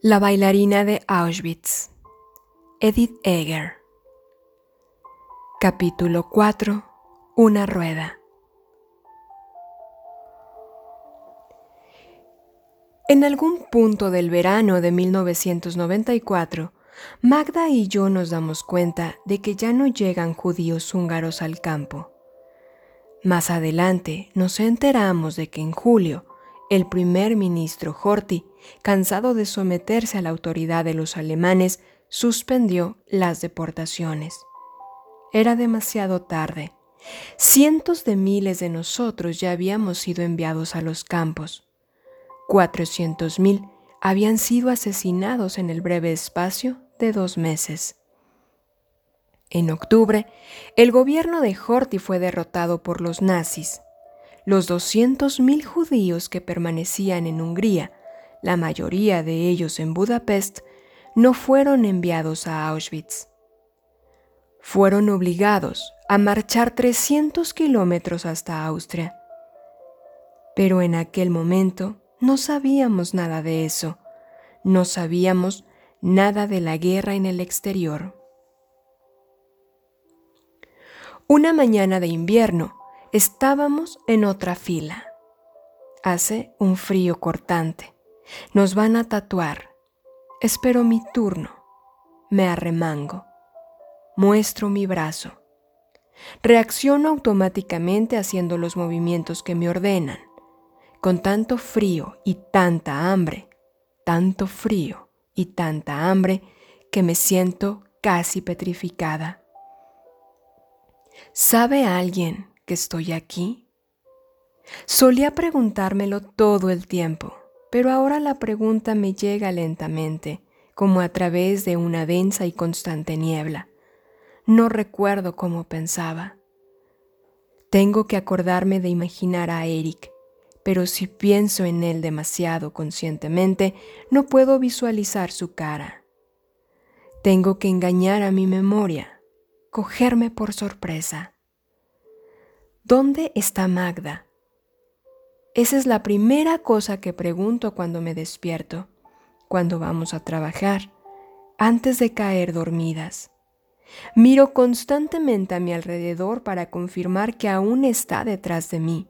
La bailarina de Auschwitz, Edith Eger. Capítulo 4. Una rueda. En algún punto del verano de 1994, Magda y yo nos damos cuenta de que ya no llegan judíos húngaros al campo. Más adelante nos enteramos de que en julio el primer ministro Horthy, cansado de someterse a la autoridad de los alemanes, suspendió las deportaciones. Era demasiado tarde. Cientos de miles de nosotros ya habíamos sido enviados a los campos. Cuatrocientos mil habían sido asesinados en el breve espacio de dos meses. En octubre, el gobierno de Horthy fue derrotado por los nazis los 200.000 judíos que permanecían en Hungría, la mayoría de ellos en Budapest, no fueron enviados a Auschwitz. Fueron obligados a marchar 300 kilómetros hasta Austria. Pero en aquel momento no sabíamos nada de eso, no sabíamos nada de la guerra en el exterior. Una mañana de invierno, Estábamos en otra fila. Hace un frío cortante. Nos van a tatuar. Espero mi turno. Me arremango. Muestro mi brazo. Reacciono automáticamente haciendo los movimientos que me ordenan. Con tanto frío y tanta hambre, tanto frío y tanta hambre que me siento casi petrificada. ¿Sabe alguien que estoy aquí? Solía preguntármelo todo el tiempo, pero ahora la pregunta me llega lentamente, como a través de una densa y constante niebla. No recuerdo cómo pensaba. Tengo que acordarme de imaginar a Eric, pero si pienso en él demasiado conscientemente, no puedo visualizar su cara. Tengo que engañar a mi memoria, cogerme por sorpresa. ¿Dónde está Magda? Esa es la primera cosa que pregunto cuando me despierto, cuando vamos a trabajar, antes de caer dormidas. Miro constantemente a mi alrededor para confirmar que aún está detrás de mí.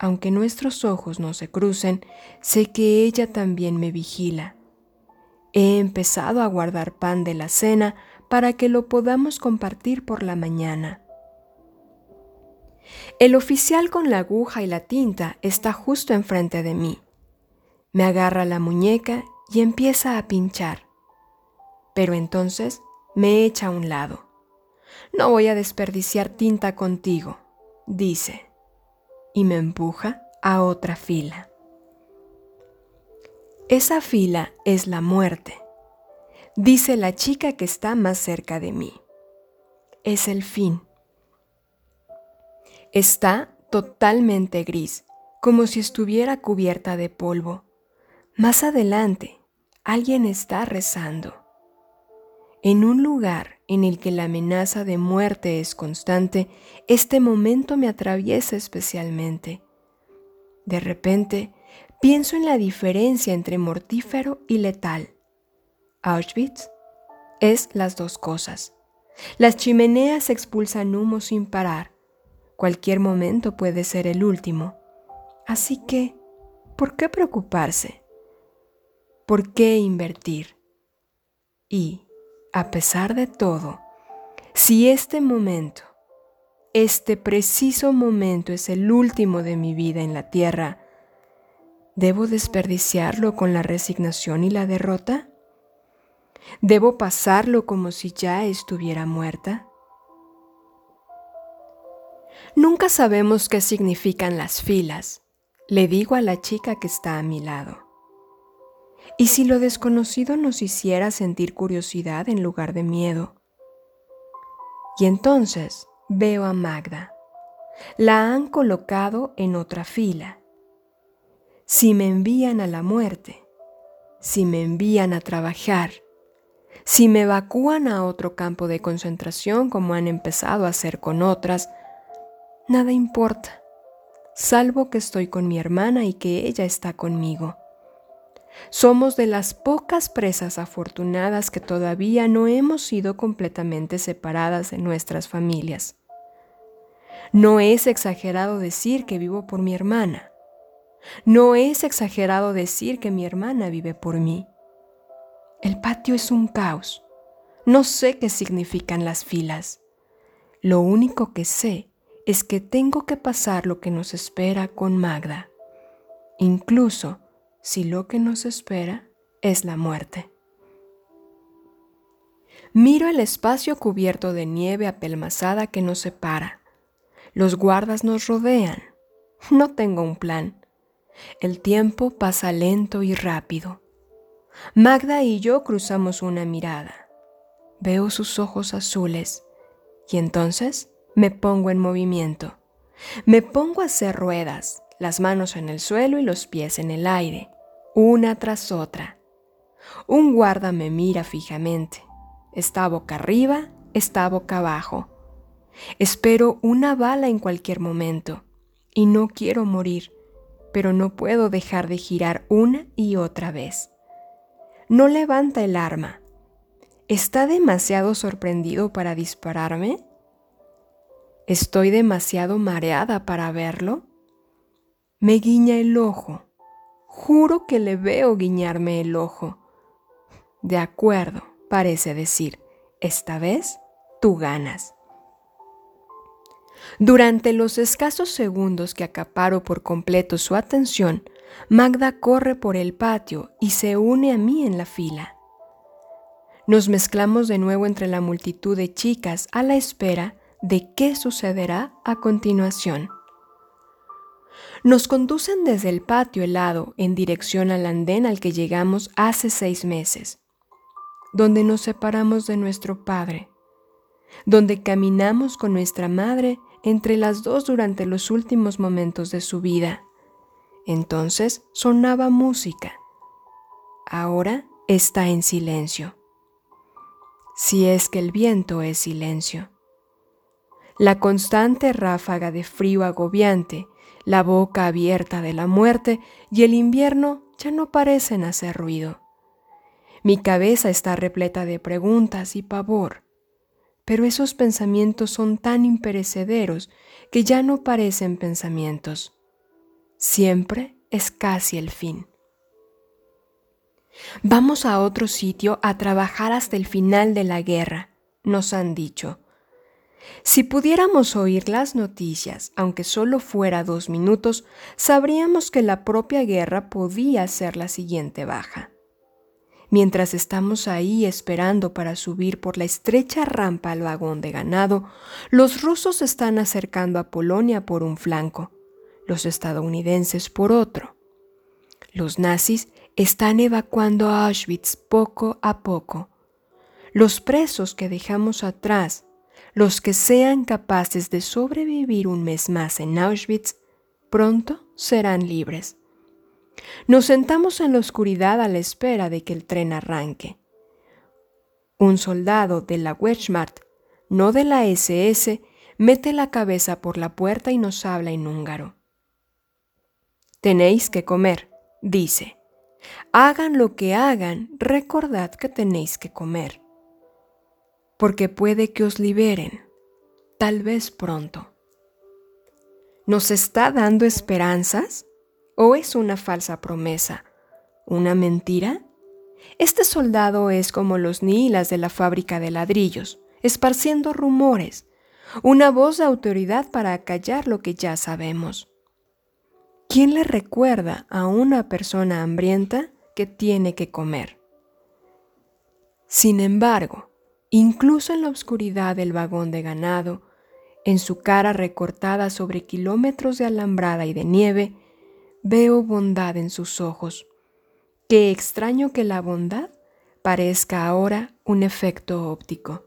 Aunque nuestros ojos no se crucen, sé que ella también me vigila. He empezado a guardar pan de la cena para que lo podamos compartir por la mañana. El oficial con la aguja y la tinta está justo enfrente de mí. Me agarra la muñeca y empieza a pinchar. Pero entonces me echa a un lado. No voy a desperdiciar tinta contigo, dice, y me empuja a otra fila. Esa fila es la muerte, dice la chica que está más cerca de mí. Es el fin. Está totalmente gris, como si estuviera cubierta de polvo. Más adelante, alguien está rezando. En un lugar en el que la amenaza de muerte es constante, este momento me atraviesa especialmente. De repente, pienso en la diferencia entre mortífero y letal. Auschwitz es las dos cosas. Las chimeneas expulsan humo sin parar Cualquier momento puede ser el último. Así que, ¿por qué preocuparse? ¿Por qué invertir? Y, a pesar de todo, si este momento, este preciso momento es el último de mi vida en la tierra, ¿debo desperdiciarlo con la resignación y la derrota? ¿Debo pasarlo como si ya estuviera muerta? Nunca sabemos qué significan las filas, le digo a la chica que está a mi lado. ¿Y si lo desconocido nos hiciera sentir curiosidad en lugar de miedo? Y entonces veo a Magda. La han colocado en otra fila. Si me envían a la muerte, si me envían a trabajar, si me evacúan a otro campo de concentración como han empezado a hacer con otras, Nada importa, salvo que estoy con mi hermana y que ella está conmigo. Somos de las pocas presas afortunadas que todavía no hemos sido completamente separadas de nuestras familias. No es exagerado decir que vivo por mi hermana. No es exagerado decir que mi hermana vive por mí. El patio es un caos. No sé qué significan las filas. Lo único que sé es que tengo que pasar lo que nos espera con Magda, incluso si lo que nos espera es la muerte. Miro el espacio cubierto de nieve apelmazada que nos separa. Los guardas nos rodean. No tengo un plan. El tiempo pasa lento y rápido. Magda y yo cruzamos una mirada. Veo sus ojos azules y entonces me pongo en movimiento. Me pongo a hacer ruedas, las manos en el suelo y los pies en el aire, una tras otra. Un guarda me mira fijamente. Está boca arriba, está boca abajo. Espero una bala en cualquier momento y no quiero morir, pero no puedo dejar de girar una y otra vez. No levanta el arma. ¿Está demasiado sorprendido para dispararme? ¿Estoy demasiado mareada para verlo? Me guiña el ojo. Juro que le veo guiñarme el ojo. De acuerdo, parece decir, esta vez tú ganas. Durante los escasos segundos que acaparo por completo su atención, Magda corre por el patio y se une a mí en la fila. Nos mezclamos de nuevo entre la multitud de chicas a la espera de qué sucederá a continuación. Nos conducen desde el patio helado en dirección al andén al que llegamos hace seis meses, donde nos separamos de nuestro padre, donde caminamos con nuestra madre entre las dos durante los últimos momentos de su vida. Entonces sonaba música. Ahora está en silencio. Si es que el viento es silencio la constante ráfaga de frío agobiante, la boca abierta de la muerte y el invierno ya no parecen hacer ruido. Mi cabeza está repleta de preguntas y pavor, pero esos pensamientos son tan imperecederos que ya no parecen pensamientos. Siempre es casi el fin. Vamos a otro sitio a trabajar hasta el final de la guerra, nos han dicho, si pudiéramos oír las noticias, aunque solo fuera dos minutos, sabríamos que la propia guerra podía ser la siguiente baja. Mientras estamos ahí esperando para subir por la estrecha rampa al vagón de ganado, los rusos están acercando a Polonia por un flanco, los estadounidenses por otro. Los nazis están evacuando a Auschwitz poco a poco. Los presos que dejamos atrás los que sean capaces de sobrevivir un mes más en Auschwitz pronto serán libres. Nos sentamos en la oscuridad a la espera de que el tren arranque. Un soldado de la Wehrmacht, no de la SS, mete la cabeza por la puerta y nos habla en húngaro. Tenéis que comer, dice. Hagan lo que hagan, recordad que tenéis que comer porque puede que os liberen, tal vez pronto. ¿Nos está dando esperanzas? ¿O es una falsa promesa? ¿Una mentira? Este soldado es como los nihilas de la fábrica de ladrillos, esparciendo rumores, una voz de autoridad para acallar lo que ya sabemos. ¿Quién le recuerda a una persona hambrienta que tiene que comer? Sin embargo, Incluso en la oscuridad del vagón de ganado, en su cara recortada sobre kilómetros de alambrada y de nieve, veo bondad en sus ojos. Qué extraño que la bondad parezca ahora un efecto óptico.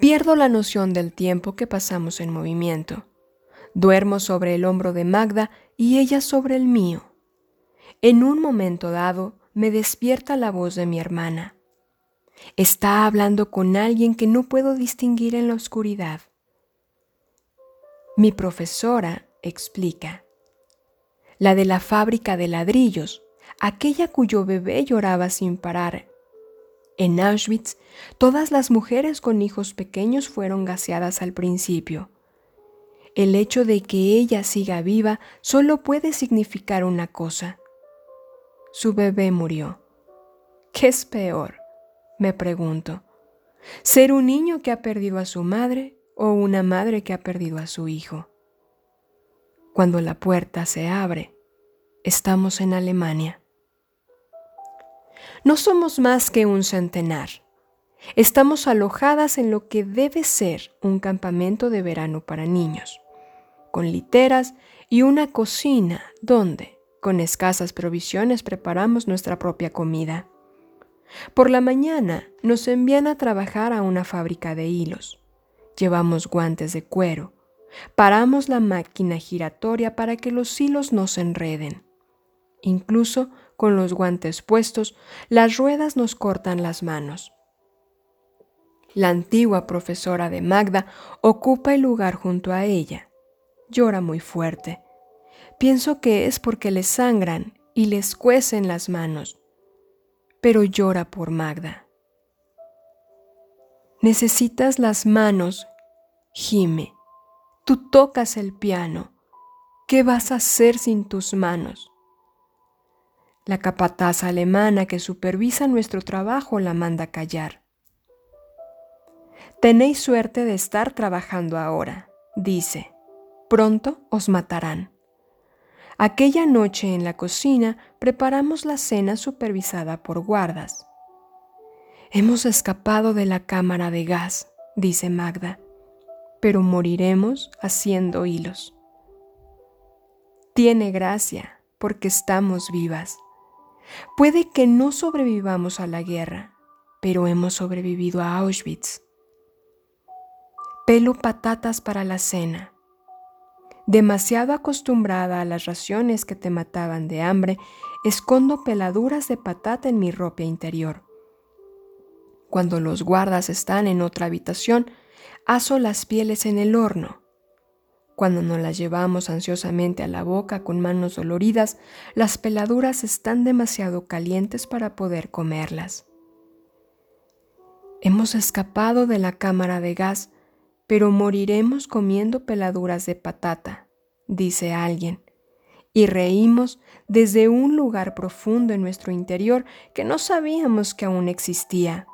Pierdo la noción del tiempo que pasamos en movimiento. Duermo sobre el hombro de Magda y ella sobre el mío. En un momento dado me despierta la voz de mi hermana. Está hablando con alguien que no puedo distinguir en la oscuridad. Mi profesora explica. La de la fábrica de ladrillos, aquella cuyo bebé lloraba sin parar. En Auschwitz, todas las mujeres con hijos pequeños fueron gaseadas al principio. El hecho de que ella siga viva solo puede significar una cosa. Su bebé murió. ¿Qué es peor? Me pregunto. ¿Ser un niño que ha perdido a su madre o una madre que ha perdido a su hijo? Cuando la puerta se abre, estamos en Alemania. No somos más que un centenar. Estamos alojadas en lo que debe ser un campamento de verano para niños, con literas y una cocina donde, con escasas provisiones, preparamos nuestra propia comida. Por la mañana nos envían a trabajar a una fábrica de hilos. Llevamos guantes de cuero. Paramos la máquina giratoria para que los hilos no se enreden. Incluso con los guantes puestos, las ruedas nos cortan las manos. La antigua profesora de Magda ocupa el lugar junto a ella. Llora muy fuerte. Pienso que es porque le sangran y les cuecen las manos, pero llora por Magda. Necesitas las manos, gime. Tú tocas el piano. ¿Qué vas a hacer sin tus manos? La capataz alemana que supervisa nuestro trabajo la manda callar. Tenéis suerte de estar trabajando ahora, dice. Pronto os matarán. Aquella noche en la cocina preparamos la cena supervisada por guardas. Hemos escapado de la cámara de gas, dice Magda, pero moriremos haciendo hilos. Tiene gracia porque estamos vivas. Puede que no sobrevivamos a la guerra, pero hemos sobrevivido a Auschwitz. Pelo patatas para la cena. Demasiado acostumbrada a las raciones que te mataban de hambre, escondo peladuras de patata en mi ropa interior. Cuando los guardas están en otra habitación, aso las pieles en el horno cuando nos las llevamos ansiosamente a la boca con manos doloridas, las peladuras están demasiado calientes para poder comerlas. Hemos escapado de la cámara de gas, pero moriremos comiendo peladuras de patata, dice alguien, y reímos desde un lugar profundo en nuestro interior que no sabíamos que aún existía.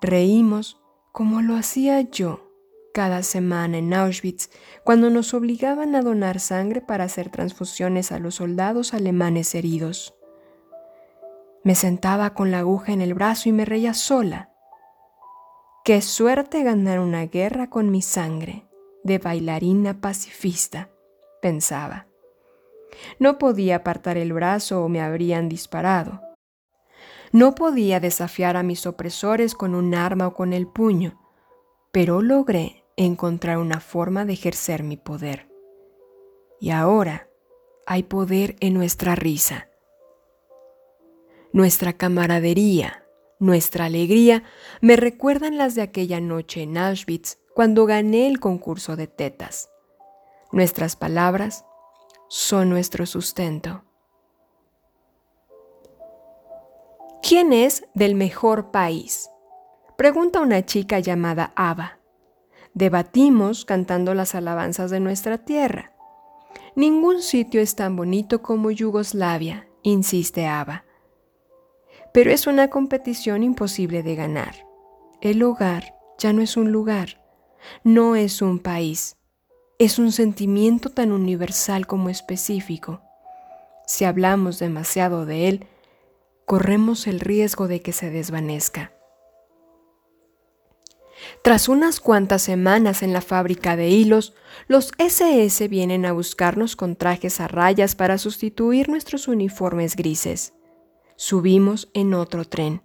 Reímos como lo hacía yo cada semana en Auschwitz cuando nos obligaban a donar sangre para hacer transfusiones a los soldados alemanes heridos. Me sentaba con la aguja en el brazo y me reía sola. Qué suerte ganar una guerra con mi sangre, de bailarina pacifista, pensaba. No podía apartar el brazo o me habrían disparado. No podía desafiar a mis opresores con un arma o con el puño, pero logré encontrar una forma de ejercer mi poder. Y ahora hay poder en nuestra risa. Nuestra camaradería, nuestra alegría me recuerdan las de aquella noche en Auschwitz cuando gané el concurso de tetas. Nuestras palabras son nuestro sustento. ¿Quién es del mejor país? Pregunta una chica llamada Ava debatimos cantando las alabanzas de nuestra tierra. Ningún sitio es tan bonito como Yugoslavia, insiste Ava. Pero es una competición imposible de ganar. El hogar ya no es un lugar, no es un país, es un sentimiento tan universal como específico. Si hablamos demasiado de él, corremos el riesgo de que se desvanezca. Tras unas cuantas semanas en la fábrica de hilos, los SS vienen a buscarnos con trajes a rayas para sustituir nuestros uniformes grises. Subimos en otro tren.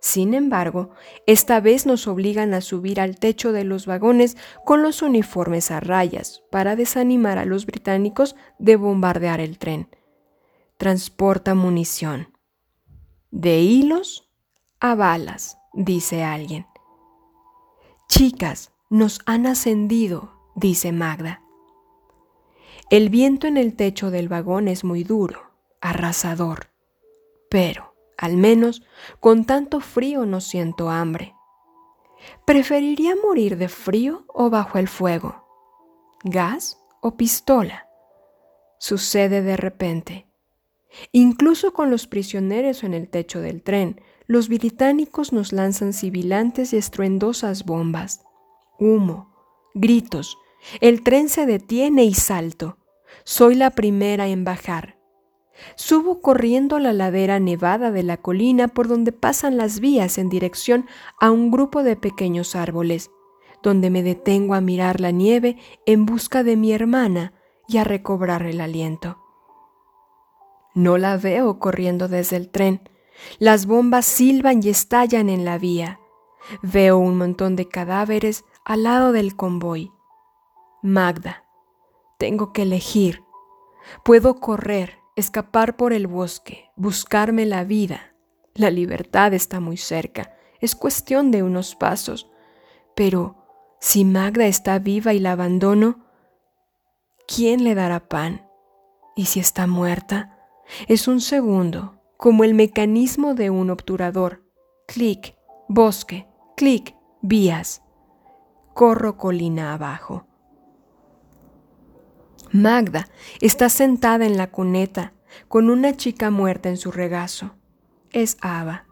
Sin embargo, esta vez nos obligan a subir al techo de los vagones con los uniformes a rayas para desanimar a los británicos de bombardear el tren. Transporta munición. De hilos a balas, dice alguien. Chicas, nos han ascendido, dice Magda. El viento en el techo del vagón es muy duro, arrasador. Pero, al menos, con tanto frío no siento hambre. ¿Preferiría morir de frío o bajo el fuego? ¿Gas o pistola? Sucede de repente. Incluso con los prisioneros en el techo del tren, los británicos nos lanzan sibilantes y estruendosas bombas. Humo, gritos. El tren se detiene y salto. Soy la primera en bajar. Subo corriendo la ladera nevada de la colina por donde pasan las vías en dirección a un grupo de pequeños árboles, donde me detengo a mirar la nieve en busca de mi hermana y a recobrar el aliento. No la veo corriendo desde el tren. Las bombas silban y estallan en la vía. Veo un montón de cadáveres al lado del convoy. Magda, tengo que elegir. Puedo correr escapar por el bosque, buscarme la vida. La libertad está muy cerca, es cuestión de unos pasos. Pero si Magda está viva y la abandono, ¿quién le dará pan? ¿Y si está muerta? Es un segundo, como el mecanismo de un obturador. Clic, bosque, clic, vías. Corro colina abajo. Magda está sentada en la cuneta con una chica muerta en su regazo. Es Ava.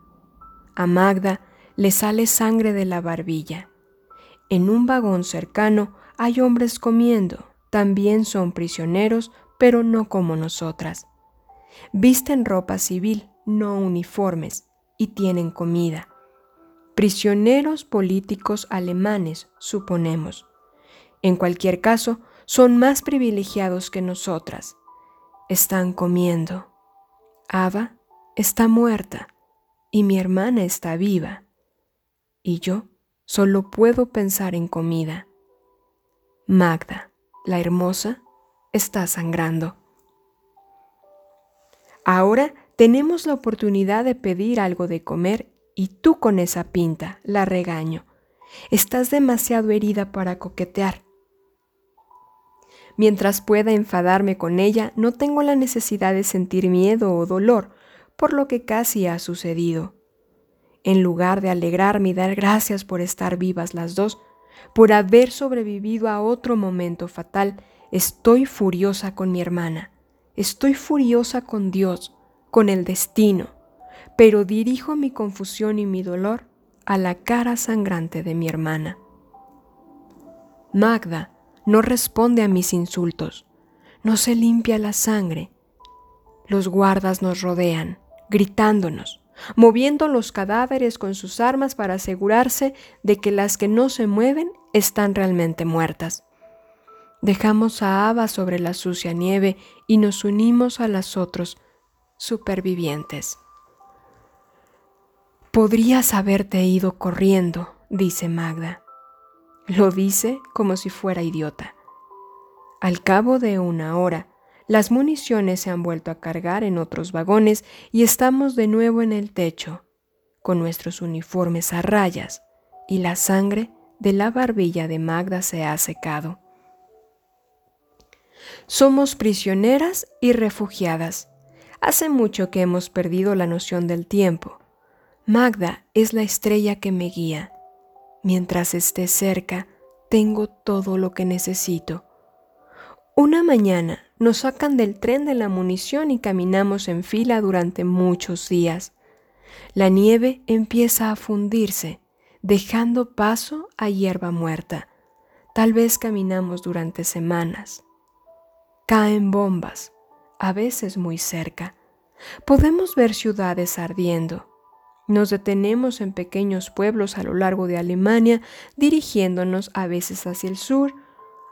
A Magda le sale sangre de la barbilla. En un vagón cercano hay hombres comiendo. También son prisioneros, pero no como nosotras. Visten ropa civil, no uniformes, y tienen comida. Prisioneros políticos alemanes, suponemos. En cualquier caso, son más privilegiados que nosotras. Están comiendo. Ava está muerta y mi hermana está viva. Y yo solo puedo pensar en comida. Magda, la hermosa, está sangrando. Ahora tenemos la oportunidad de pedir algo de comer y tú con esa pinta la regaño. Estás demasiado herida para coquetear. Mientras pueda enfadarme con ella, no tengo la necesidad de sentir miedo o dolor por lo que casi ha sucedido. En lugar de alegrarme y dar gracias por estar vivas las dos, por haber sobrevivido a otro momento fatal, estoy furiosa con mi hermana, estoy furiosa con Dios, con el destino, pero dirijo mi confusión y mi dolor a la cara sangrante de mi hermana. Magda, no responde a mis insultos, no se limpia la sangre. Los guardas nos rodean, gritándonos, moviendo los cadáveres con sus armas para asegurarse de que las que no se mueven están realmente muertas. Dejamos a Ava sobre la sucia nieve y nos unimos a las otros supervivientes. Podrías haberte ido corriendo, dice Magda. Lo dice como si fuera idiota. Al cabo de una hora, las municiones se han vuelto a cargar en otros vagones y estamos de nuevo en el techo, con nuestros uniformes a rayas, y la sangre de la barbilla de Magda se ha secado. Somos prisioneras y refugiadas. Hace mucho que hemos perdido la noción del tiempo. Magda es la estrella que me guía Mientras esté cerca, tengo todo lo que necesito. Una mañana nos sacan del tren de la munición y caminamos en fila durante muchos días. La nieve empieza a fundirse, dejando paso a hierba muerta. Tal vez caminamos durante semanas. Caen bombas, a veces muy cerca. Podemos ver ciudades ardiendo. Nos detenemos en pequeños pueblos a lo largo de Alemania, dirigiéndonos a veces hacia el sur,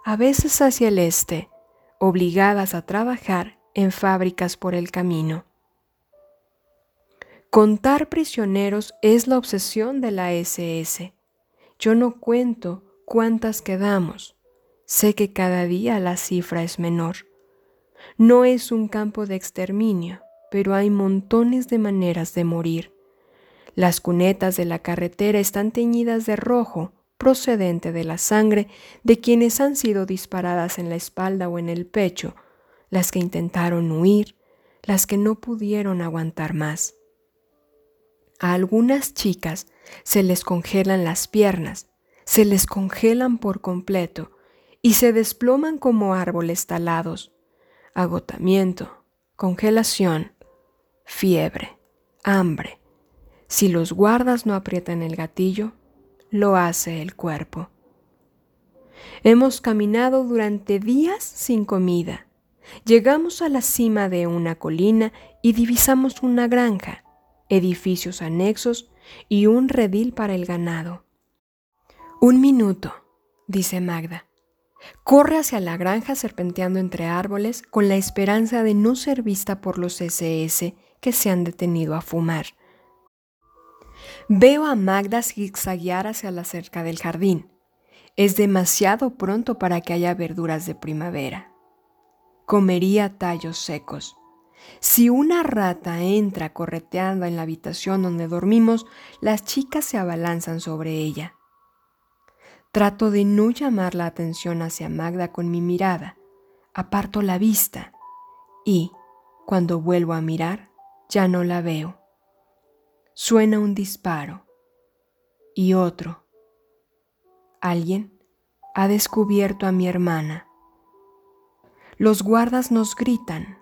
a veces hacia el este, obligadas a trabajar en fábricas por el camino. Contar prisioneros es la obsesión de la SS. Yo no cuento cuántas quedamos. Sé que cada día la cifra es menor. No es un campo de exterminio, pero hay montones de maneras de morir. Las cunetas de la carretera están teñidas de rojo, procedente de la sangre de quienes han sido disparadas en la espalda o en el pecho, las que intentaron huir, las que no pudieron aguantar más. A algunas chicas se les congelan las piernas, se les congelan por completo y se desploman como árboles talados. Agotamiento, congelación, fiebre, hambre. Si los guardas no aprietan el gatillo, lo hace el cuerpo. Hemos caminado durante días sin comida. Llegamos a la cima de una colina y divisamos una granja, edificios anexos y un redil para el ganado. Un minuto, dice Magda. Corre hacia la granja serpenteando entre árboles con la esperanza de no ser vista por los SS que se han detenido a fumar. Veo a Magda zigzaguear hacia la cerca del jardín. Es demasiado pronto para que haya verduras de primavera. Comería tallos secos. Si una rata entra correteando en la habitación donde dormimos, las chicas se abalanzan sobre ella. Trato de no llamar la atención hacia Magda con mi mirada. Aparto la vista y, cuando vuelvo a mirar, ya no la veo. Suena un disparo y otro. Alguien ha descubierto a mi hermana. Los guardas nos gritan,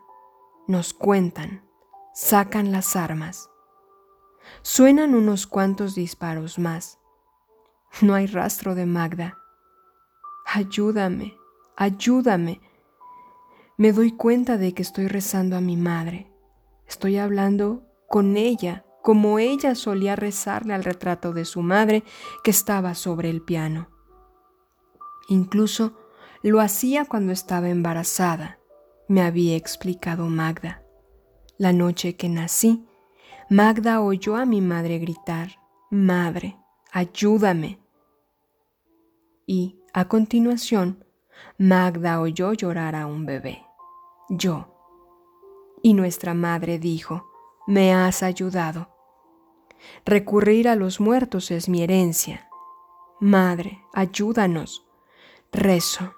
nos cuentan, sacan las armas. Suenan unos cuantos disparos más. No hay rastro de Magda. Ayúdame, ayúdame. Me doy cuenta de que estoy rezando a mi madre. Estoy hablando con ella como ella solía rezarle al retrato de su madre que estaba sobre el piano. Incluso lo hacía cuando estaba embarazada, me había explicado Magda. La noche que nací, Magda oyó a mi madre gritar, Madre, ayúdame. Y, a continuación, Magda oyó llorar a un bebé, yo. Y nuestra madre dijo, Me has ayudado. Recurrir a los muertos es mi herencia. Madre, ayúdanos. Rezo.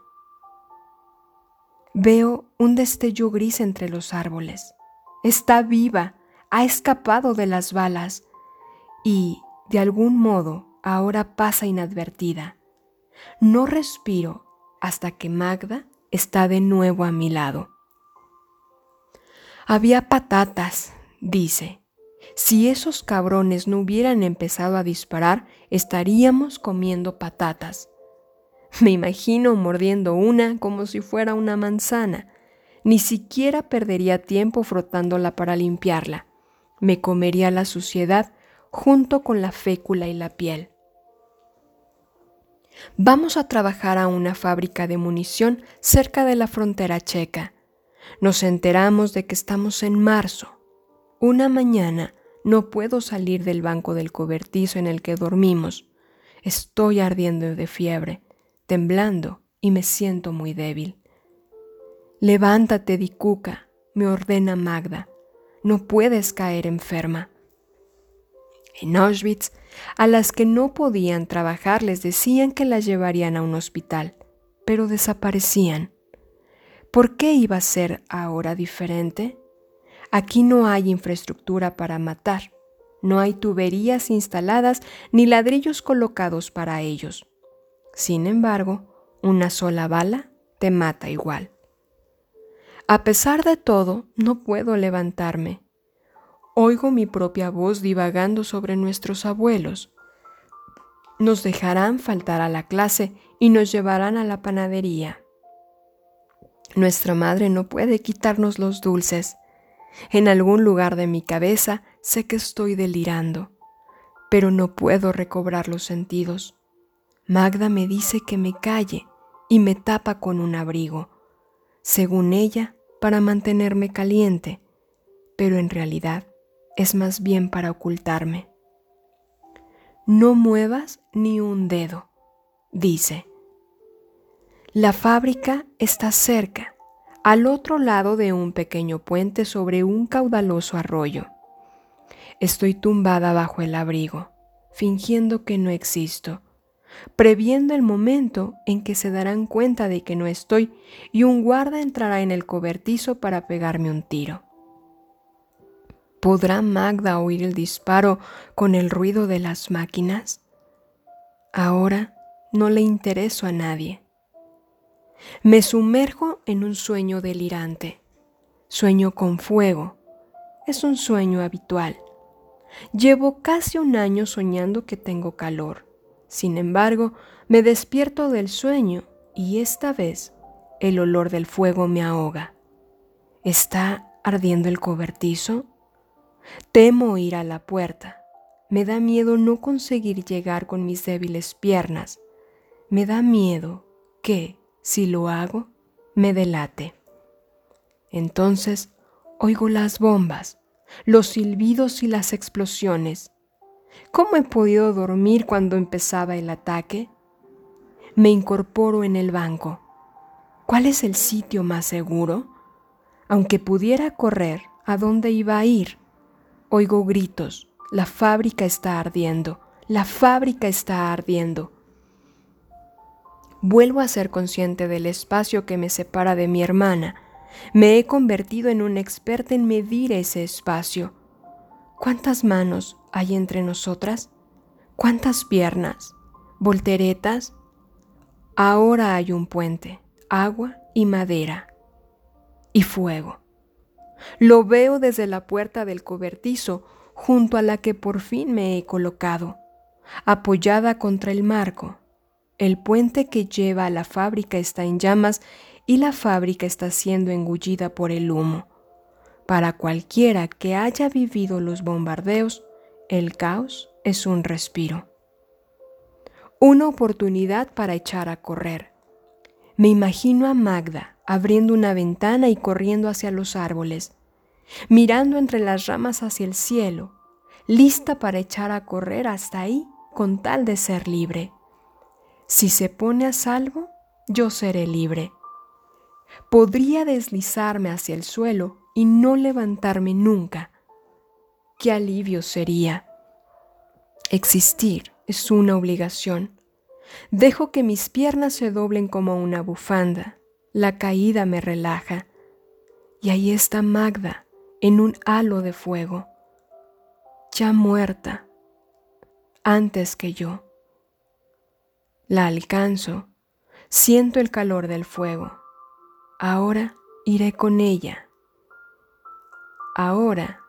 Veo un destello gris entre los árboles. Está viva, ha escapado de las balas y, de algún modo, ahora pasa inadvertida. No respiro hasta que Magda está de nuevo a mi lado. Había patatas, dice. Si esos cabrones no hubieran empezado a disparar, estaríamos comiendo patatas. Me imagino mordiendo una como si fuera una manzana. Ni siquiera perdería tiempo frotándola para limpiarla. Me comería la suciedad junto con la fécula y la piel. Vamos a trabajar a una fábrica de munición cerca de la frontera checa. Nos enteramos de que estamos en marzo. Una mañana no puedo salir del banco del cobertizo en el que dormimos. Estoy ardiendo de fiebre temblando y me siento muy débil. Levántate, Dicuca, me ordena Magda. No puedes caer enferma. En Auschwitz, a las que no podían trabajar les decían que las llevarían a un hospital, pero desaparecían. ¿Por qué iba a ser ahora diferente? Aquí no hay infraestructura para matar, no hay tuberías instaladas ni ladrillos colocados para ellos. Sin embargo, una sola bala te mata igual. A pesar de todo, no puedo levantarme. Oigo mi propia voz divagando sobre nuestros abuelos. Nos dejarán faltar a la clase y nos llevarán a la panadería. Nuestra madre no puede quitarnos los dulces. En algún lugar de mi cabeza sé que estoy delirando, pero no puedo recobrar los sentidos. Magda me dice que me calle y me tapa con un abrigo, según ella, para mantenerme caliente, pero en realidad es más bien para ocultarme. No muevas ni un dedo, dice. La fábrica está cerca, al otro lado de un pequeño puente sobre un caudaloso arroyo. Estoy tumbada bajo el abrigo, fingiendo que no existo previendo el momento en que se darán cuenta de que no estoy y un guarda entrará en el cobertizo para pegarme un tiro. ¿Podrá Magda oír el disparo con el ruido de las máquinas? Ahora no le intereso a nadie. Me sumerjo en un sueño delirante. Sueño con fuego. Es un sueño habitual. Llevo casi un año soñando que tengo calor. Sin embargo, me despierto del sueño y esta vez el olor del fuego me ahoga. ¿Está ardiendo el cobertizo? Temo ir a la puerta. Me da miedo no conseguir llegar con mis débiles piernas. Me da miedo que, si lo hago, me delate. Entonces oigo las bombas, los silbidos y las explosiones. ¿Cómo he podido dormir cuando empezaba el ataque? Me incorporo en el banco. ¿Cuál es el sitio más seguro? Aunque pudiera correr, ¿a dónde iba a ir? Oigo gritos. La fábrica está ardiendo. La fábrica está ardiendo. Vuelvo a ser consciente del espacio que me separa de mi hermana. Me he convertido en una experta en medir ese espacio. ¿Cuántas manos hay entre nosotras? ¿Cuántas piernas? ¿Volteretas? Ahora hay un puente, agua y madera. Y fuego. Lo veo desde la puerta del cobertizo, junto a la que por fin me he colocado, apoyada contra el marco. El puente que lleva a la fábrica está en llamas y la fábrica está siendo engullida por el humo. Para cualquiera que haya vivido los bombardeos, el caos es un respiro. Una oportunidad para echar a correr. Me imagino a Magda abriendo una ventana y corriendo hacia los árboles, mirando entre las ramas hacia el cielo, lista para echar a correr hasta ahí con tal de ser libre. Si se pone a salvo, yo seré libre. Podría deslizarme hacia el suelo y no levantarme nunca. Qué alivio sería. Existir es una obligación. Dejo que mis piernas se doblen como una bufanda. La caída me relaja. Y ahí está Magda, en un halo de fuego, ya muerta, antes que yo. La alcanzo, siento el calor del fuego. Ahora iré con ella. Ahora,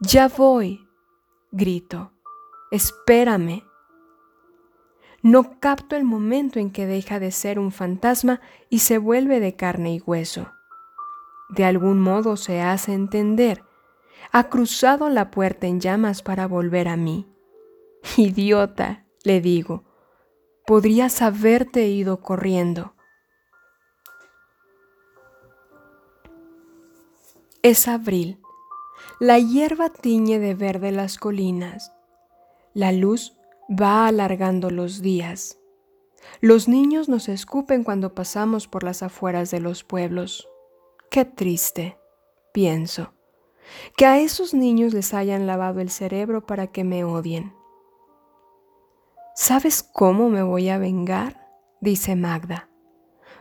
ya voy, grito, espérame. No capto el momento en que deja de ser un fantasma y se vuelve de carne y hueso de algún modo se hace entender, ha cruzado la puerta en llamas para volver a mí. Idiota, le digo, podrías haberte ido corriendo. Es abril. La hierba tiñe de verde las colinas. La luz va alargando los días. Los niños nos escupen cuando pasamos por las afueras de los pueblos. Qué triste, pienso, que a esos niños les hayan lavado el cerebro para que me odien. ¿Sabes cómo me voy a vengar? dice Magda.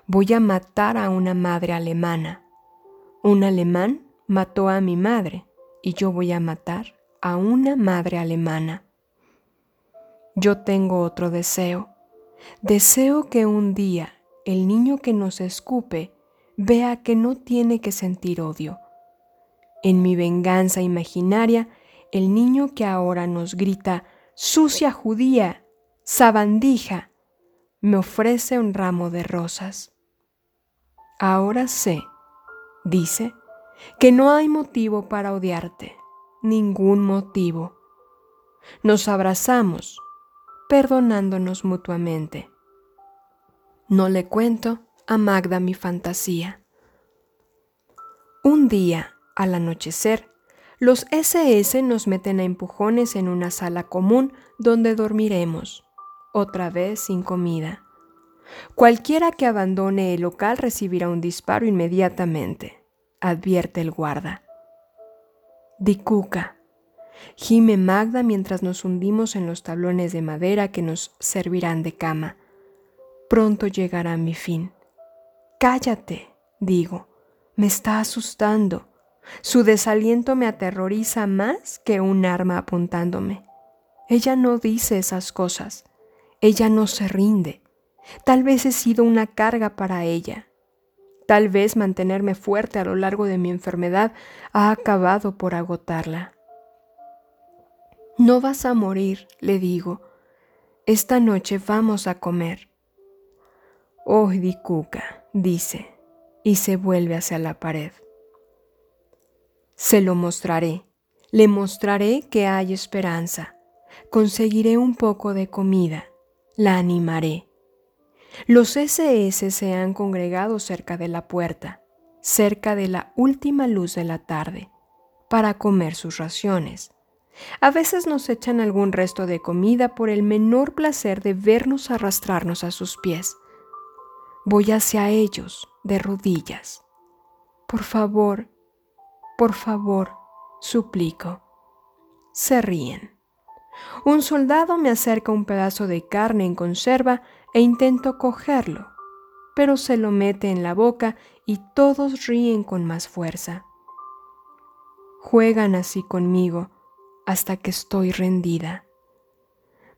Voy a matar a una madre alemana. Un alemán mató a mi madre y yo voy a matar a una madre alemana. Yo tengo otro deseo. Deseo que un día el niño que nos escupe vea que no tiene que sentir odio. En mi venganza imaginaria, el niño que ahora nos grita, sucia judía, sabandija, me ofrece un ramo de rosas. Ahora sé, dice, que no hay motivo para odiarte, ningún motivo. Nos abrazamos, perdonándonos mutuamente. No le cuento a Magda mi fantasía. Un día, al anochecer, los SS nos meten a empujones en una sala común donde dormiremos, otra vez sin comida. Cualquiera que abandone el local recibirá un disparo inmediatamente, advierte el guarda. Dicuca, gime Magda mientras nos hundimos en los tablones de madera que nos servirán de cama. Pronto llegará mi fin. Cállate, digo, me está asustando. Su desaliento me aterroriza más que un arma apuntándome. Ella no dice esas cosas. Ella no se rinde. Tal vez he sido una carga para ella. Tal vez mantenerme fuerte a lo largo de mi enfermedad ha acabado por agotarla. No vas a morir, le digo. Esta noche vamos a comer. Oh, Dikuka, dice, y se vuelve hacia la pared. Se lo mostraré, le mostraré que hay esperanza. Conseguiré un poco de comida, la animaré. Los SS se han congregado cerca de la puerta, cerca de la última luz de la tarde, para comer sus raciones. A veces nos echan algún resto de comida por el menor placer de vernos arrastrarnos a sus pies. Voy hacia ellos de rodillas. Por favor, por favor, suplico. Se ríen. Un soldado me acerca un pedazo de carne en conserva e intento cogerlo, pero se lo mete en la boca y todos ríen con más fuerza. Juegan así conmigo hasta que estoy rendida.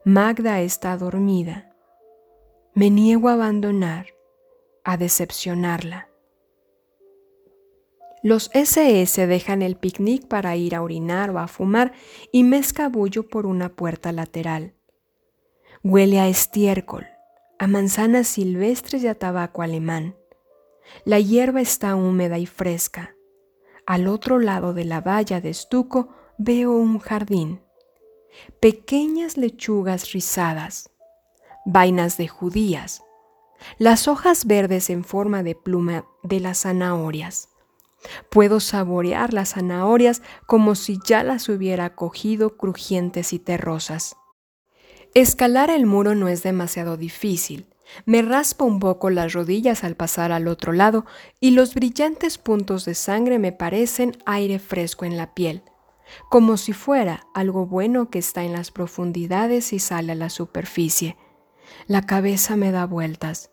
Magda está dormida. Me niego a abandonar, a decepcionarla. Los SS dejan el picnic para ir a orinar o a fumar y me escabullo por una puerta lateral. Huele a estiércol, a manzanas silvestres y a tabaco alemán. La hierba está húmeda y fresca. Al otro lado de la valla de estuco veo un jardín. Pequeñas lechugas rizadas, vainas de judías, las hojas verdes en forma de pluma de las zanahorias Puedo saborear las zanahorias como si ya las hubiera cogido crujientes y terrosas. Escalar el muro no es demasiado difícil. Me raspo un poco las rodillas al pasar al otro lado y los brillantes puntos de sangre me parecen aire fresco en la piel, como si fuera algo bueno que está en las profundidades y sale a la superficie. La cabeza me da vueltas.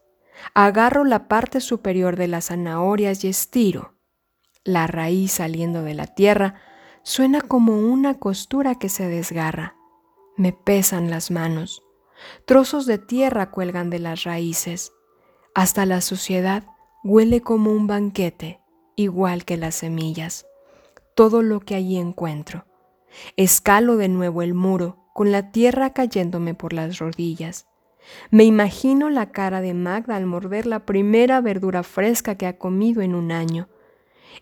Agarro la parte superior de las zanahorias y estiro la raíz saliendo de la tierra, suena como una costura que se desgarra. Me pesan las manos. Trozos de tierra cuelgan de las raíces. Hasta la suciedad huele como un banquete, igual que las semillas. Todo lo que allí encuentro. Escalo de nuevo el muro, con la tierra cayéndome por las rodillas. Me imagino la cara de Magda al morder la primera verdura fresca que ha comido en un año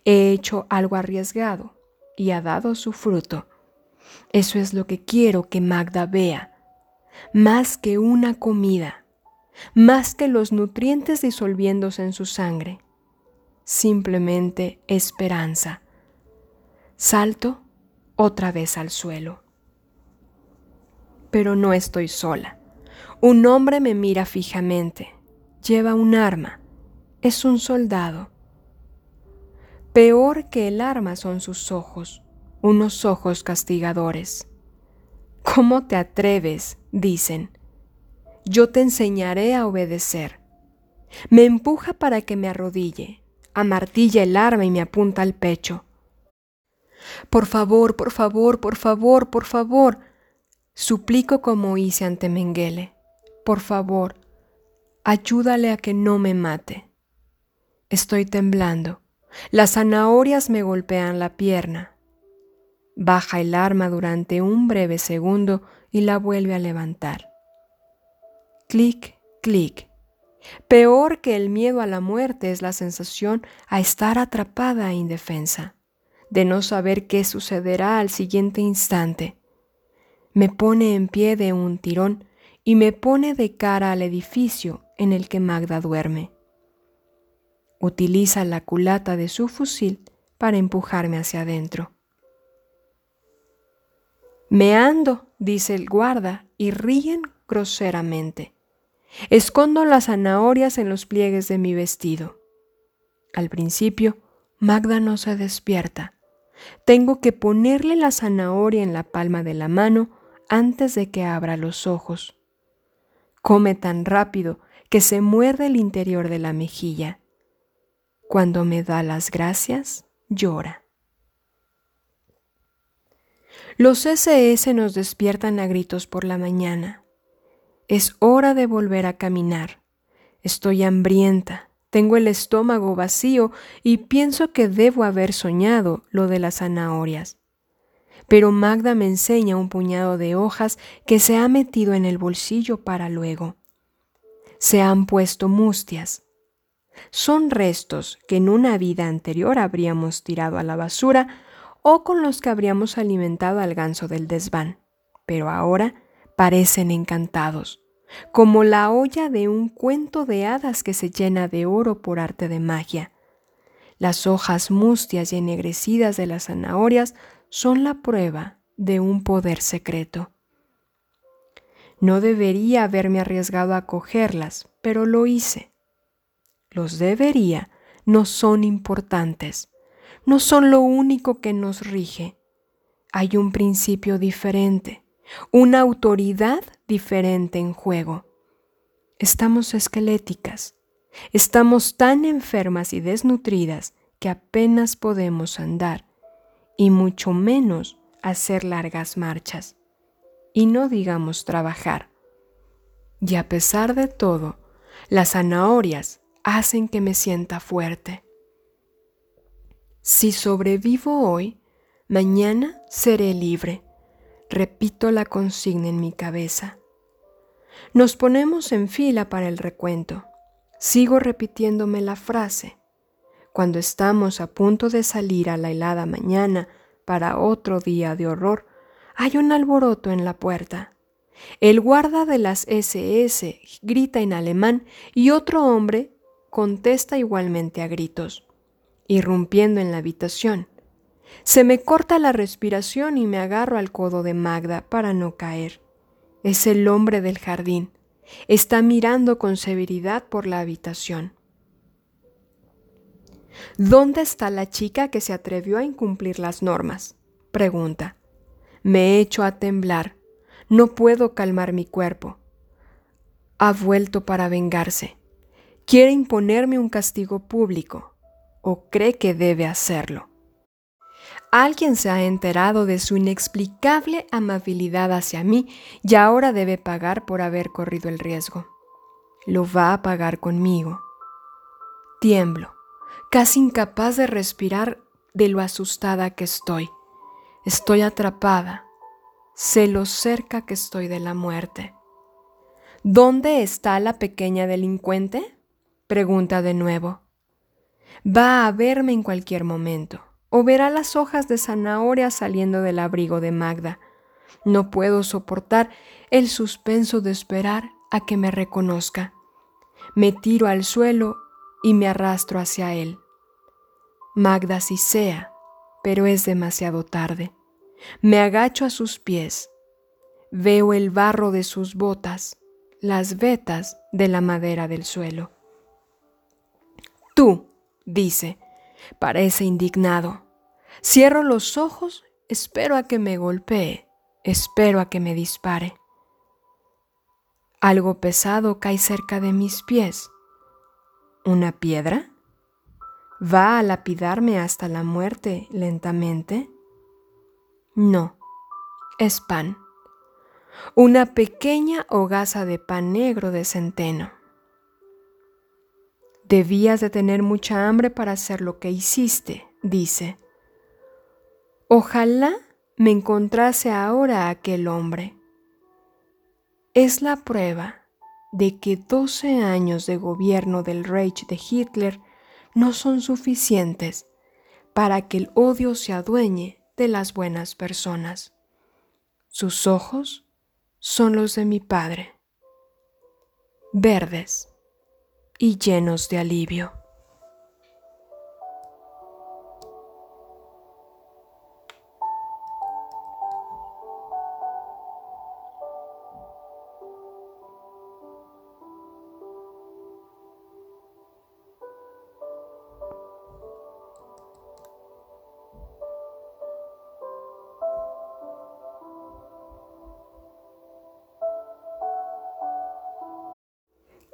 He hecho algo arriesgado y ha dado su fruto. Eso es lo que quiero que Magda vea. Más que una comida, más que los nutrientes disolviéndose en su sangre. Simplemente esperanza. Salto otra vez al suelo. Pero no estoy sola. Un hombre me mira fijamente. Lleva un arma. Es un soldado. Peor que el arma son sus ojos, unos ojos castigadores. ¿Cómo te atreves? dicen. Yo te enseñaré a obedecer. Me empuja para que me arrodille, amartilla el arma y me apunta al pecho. Por favor, por favor, por favor, por favor, suplico como hice ante Mengele. Por favor, ayúdale a que no me mate. Estoy temblando. Las zanahorias me golpean la pierna. Baja el arma durante un breve segundo y la vuelve a levantar. Clic, clic. Peor que el miedo a la muerte es la sensación a estar atrapada e indefensa, de no saber qué sucederá al siguiente instante. Me pone en pie de un tirón y me pone de cara al edificio en el que Magda duerme. Utiliza la culata de su fusil para empujarme hacia adentro. Me ando, dice el guarda, y ríen groseramente. Escondo las zanahorias en los pliegues de mi vestido. Al principio, Magda no se despierta. Tengo que ponerle la zanahoria en la palma de la mano antes de que abra los ojos. Come tan rápido que se muerde el interior de la mejilla. Cuando me da las gracias, llora. Los SS nos despiertan a gritos por la mañana. Es hora de volver a caminar. Estoy hambrienta, tengo el estómago vacío y pienso que debo haber soñado lo de las zanahorias. Pero Magda me enseña un puñado de hojas que se ha metido en el bolsillo para luego. Se han puesto mustias. Son restos que en una vida anterior habríamos tirado a la basura o con los que habríamos alimentado al ganso del desván, pero ahora parecen encantados, como la olla de un cuento de hadas que se llena de oro por arte de magia. Las hojas mustias y ennegrecidas de las zanahorias son la prueba de un poder secreto. No debería haberme arriesgado a cogerlas, pero lo hice. Los debería no son importantes no son lo único que nos rige. Hay un principio diferente, una autoridad diferente en juego. Estamos esqueléticas, estamos tan enfermas y desnutridas que apenas podemos andar, y mucho menos hacer largas marchas, y no digamos trabajar. Y a pesar de todo, las zanahorias hacen que me sienta fuerte. Si sobrevivo hoy, mañana seré libre. Repito la consigna en mi cabeza. Nos ponemos en fila para el recuento. Sigo repitiéndome la frase. Cuando estamos a punto de salir a la helada mañana para otro día de horror, hay un alboroto en la puerta. El guarda de las SS grita en alemán y otro hombre contesta igualmente a gritos irrumpiendo en la habitación. Se me corta la respiración y me agarro al codo de Magda para no caer. Es el hombre del jardín. Está mirando con severidad por la habitación. ¿Dónde está la chica que se atrevió a incumplir las normas? pregunta. Me echo a temblar. No puedo calmar mi cuerpo. Ha vuelto para vengarse. Quiere imponerme un castigo público o cree que debe hacerlo. Alguien se ha enterado de su inexplicable amabilidad hacia mí y ahora debe pagar por haber corrido el riesgo. Lo va a pagar conmigo. Tiemblo, casi incapaz de respirar de lo asustada que estoy. Estoy atrapada. Sé lo cerca que estoy de la muerte. ¿Dónde está la pequeña delincuente? Pregunta de nuevo. Va a verme en cualquier momento, o verá las hojas de zanahoria saliendo del abrigo de Magda. No puedo soportar el suspenso de esperar a que me reconozca. Me tiro al suelo y me arrastro hacia él. Magda sí sea, pero es demasiado tarde. Me agacho a sus pies. Veo el barro de sus botas, las vetas de la madera del suelo. Tú, dice. Parece indignado. Cierro los ojos, espero a que me golpee, espero a que me dispare. Algo pesado cae cerca de mis pies. ¿Una piedra? ¿Va a lapidarme hasta la muerte lentamente? No, es pan. Una pequeña hogaza de pan negro de centeno. Debías de tener mucha hambre para hacer lo que hiciste, dice. Ojalá me encontrase ahora aquel hombre. Es la prueba de que 12 años de gobierno del Reich de Hitler no son suficientes para que el odio se adueñe de las buenas personas. Sus ojos son los de mi padre, verdes y llenos de alivio.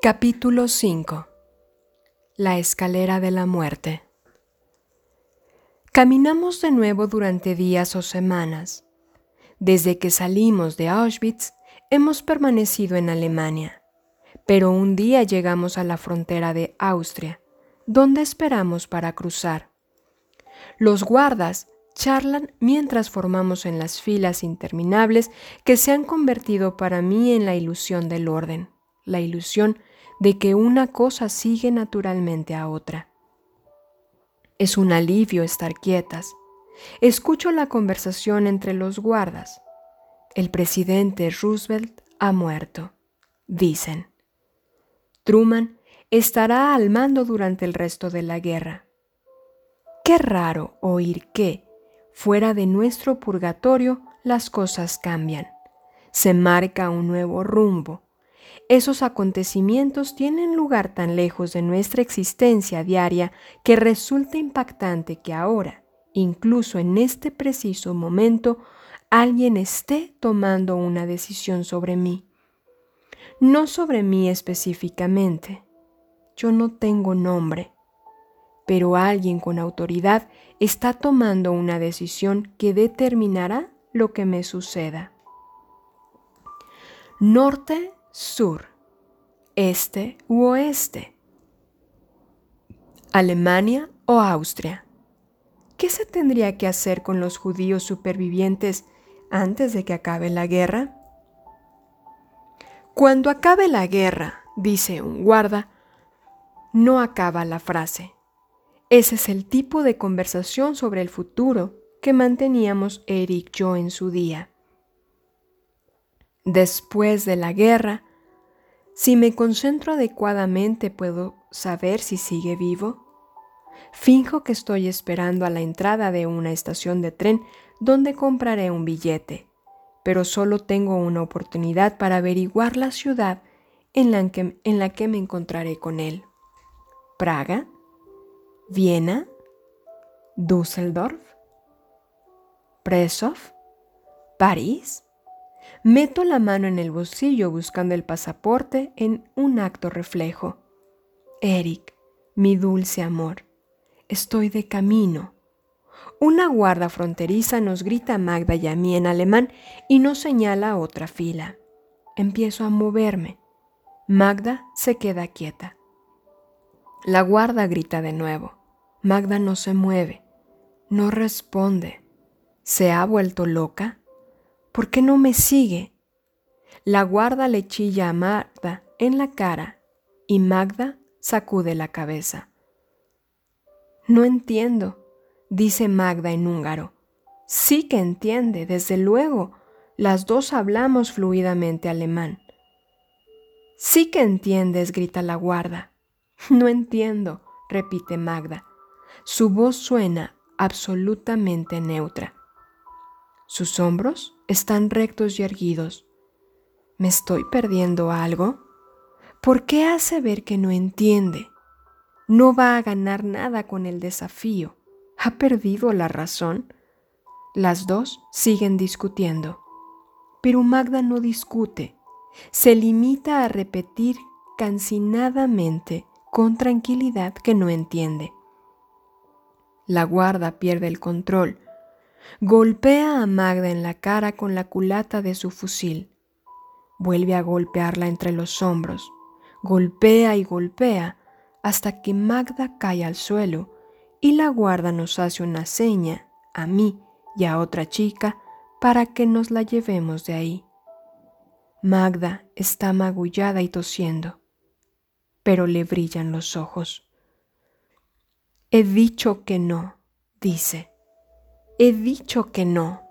Capítulo 5 La escalera de la muerte Caminamos de nuevo durante días o semanas. Desde que salimos de Auschwitz, hemos permanecido en Alemania, pero un día llegamos a la frontera de Austria, donde esperamos para cruzar. Los guardas charlan mientras formamos en las filas interminables que se han convertido para mí en la ilusión del orden, la ilusión de que una cosa sigue naturalmente a otra. Es un alivio estar quietas. Escucho la conversación entre los guardas. El presidente Roosevelt ha muerto, dicen. Truman estará al mando durante el resto de la guerra. Qué raro oír que, fuera de nuestro purgatorio, las cosas cambian. Se marca un nuevo rumbo. Esos acontecimientos tienen lugar tan lejos de nuestra existencia diaria que resulta impactante que ahora, incluso en este preciso momento, alguien esté tomando una decisión sobre mí. No sobre mí específicamente. Yo no tengo nombre, pero alguien con autoridad está tomando una decisión que determinará lo que me suceda. Norte, sur, este u oeste. Alemania o Austria. ¿Qué se tendría que hacer con los judíos supervivientes antes de que acabe la guerra? Cuando acabe la guerra, dice un guarda, no acaba la frase. Ese es el tipo de conversación sobre el futuro que manteníamos Eric yo en su día. Después de la guerra, si me concentro adecuadamente puedo saber si sigue vivo. Finjo que estoy esperando a la entrada de una estación de tren donde compraré un billete, pero solo tengo una oportunidad para averiguar la ciudad en la que, en la que me encontraré con él. Praga, Viena, Düsseldorf, Presov, París. Meto la mano en el bolsillo buscando el pasaporte en un acto reflejo. Eric, mi dulce amor, estoy de camino. Una guarda fronteriza nos grita a Magda y a mí en alemán y nos señala otra fila. Empiezo a moverme. Magda se queda quieta. La guarda grita de nuevo. Magda no se mueve, no responde. ¿Se ha vuelto loca? ¿Por qué no me sigue? La guarda le chilla a Magda en la cara y Magda sacude la cabeza. No entiendo, dice Magda en húngaro. Sí que entiende, desde luego. Las dos hablamos fluidamente alemán. Sí que entiendes, grita la guarda. No entiendo, repite Magda. Su voz suena absolutamente neutra. Sus hombros están rectos y erguidos. ¿Me estoy perdiendo algo? ¿Por qué hace ver que no entiende? No va a ganar nada con el desafío. ¿Ha perdido la razón? Las dos siguen discutiendo. Pero Magda no discute. Se limita a repetir cansinadamente, con tranquilidad, que no entiende. La guarda pierde el control. Golpea a Magda en la cara con la culata de su fusil. Vuelve a golpearla entre los hombros. Golpea y golpea hasta que Magda cae al suelo y la guarda nos hace una seña a mí y a otra chica para que nos la llevemos de ahí. Magda está magullada y tosiendo, pero le brillan los ojos. He dicho que no, dice. He dicho que no.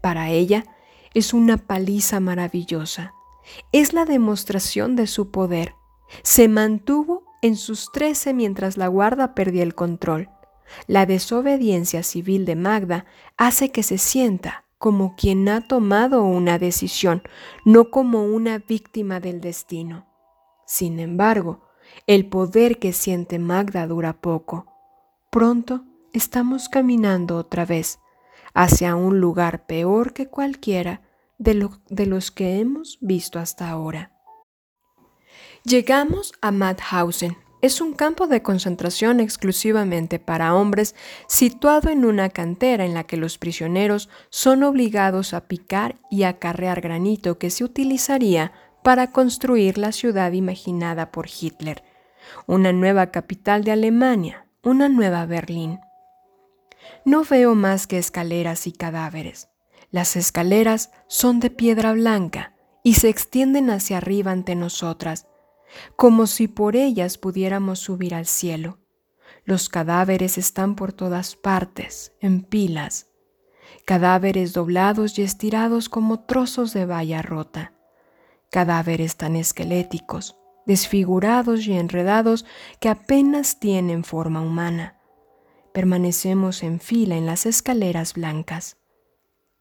Para ella es una paliza maravillosa. Es la demostración de su poder. Se mantuvo en sus trece mientras la guarda perdía el control. La desobediencia civil de Magda hace que se sienta como quien ha tomado una decisión, no como una víctima del destino. Sin embargo, el poder que siente Magda dura poco. Pronto estamos caminando otra vez hacia un lugar peor que cualquiera de, los que hemos visto hasta ahora. Llegamos a Mauthausen, es un campo de concentración exclusivamente para hombres situado en una cantera en la que los prisioneros son obligados a picar y acarrear granito que se utilizaría para construir la ciudad imaginada por Hitler, una nueva capital de Alemania, una nueva Berlín. No veo más que escaleras y cadáveres. Las escaleras son de piedra blanca y se extienden hacia arriba ante nosotras, como si por ellas pudiéramos subir al cielo. Los cadáveres están por todas partes, en pilas, cadáveres doblados y estirados como trozos de valla rota, cadáveres tan esqueléticos, desfigurados y enredados que apenas tienen forma humana. Permanecemos en fila en las escaleras blancas.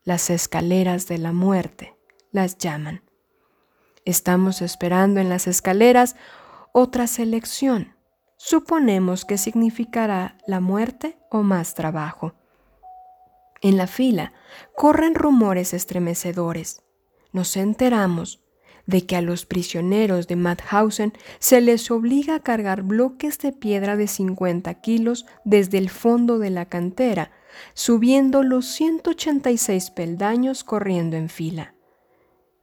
Las escaleras de la muerte las llaman. Estamos esperando en las escaleras otra selección. Suponemos que significará la muerte o más trabajo. En la fila corren rumores estremecedores. Nos enteramos de que a los prisioneros de Mauthausen se les obliga a cargar bloques de piedra de 50 kilos desde el fondo de la cantera, subiendo los 186 peldaños corriendo en fila.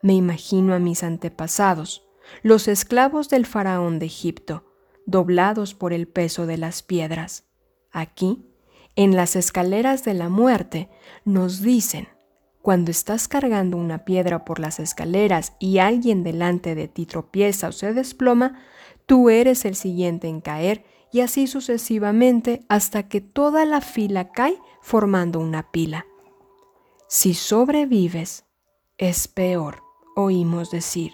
Me imagino a mis antepasados, los esclavos del faraón de Egipto, doblados por el peso de las piedras. Aquí, en las escaleras de la muerte, nos dicen, cuando estás cargando una piedra por las escaleras y alguien delante de ti tropieza o se desploma, tú eres el siguiente en caer y así sucesivamente hasta que toda la fila cae formando una pila. Si sobrevives, es peor oímos decir.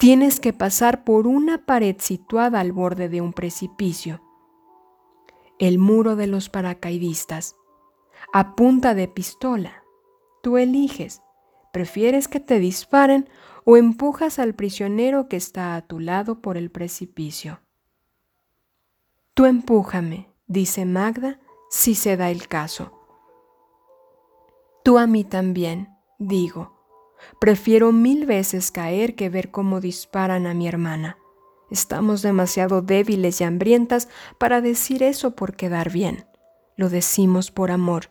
Tienes que pasar por una pared situada al borde de un precipicio. El muro de los paracaidistas. A punta de pistola. Tú eliges. ¿Prefieres que te disparen o empujas al prisionero que está a tu lado por el precipicio? Tú empújame, dice Magda, si se da el caso. Tú a mí también, digo. Prefiero mil veces caer que ver cómo disparan a mi hermana. Estamos demasiado débiles y hambrientas para decir eso por quedar bien. Lo decimos por amor,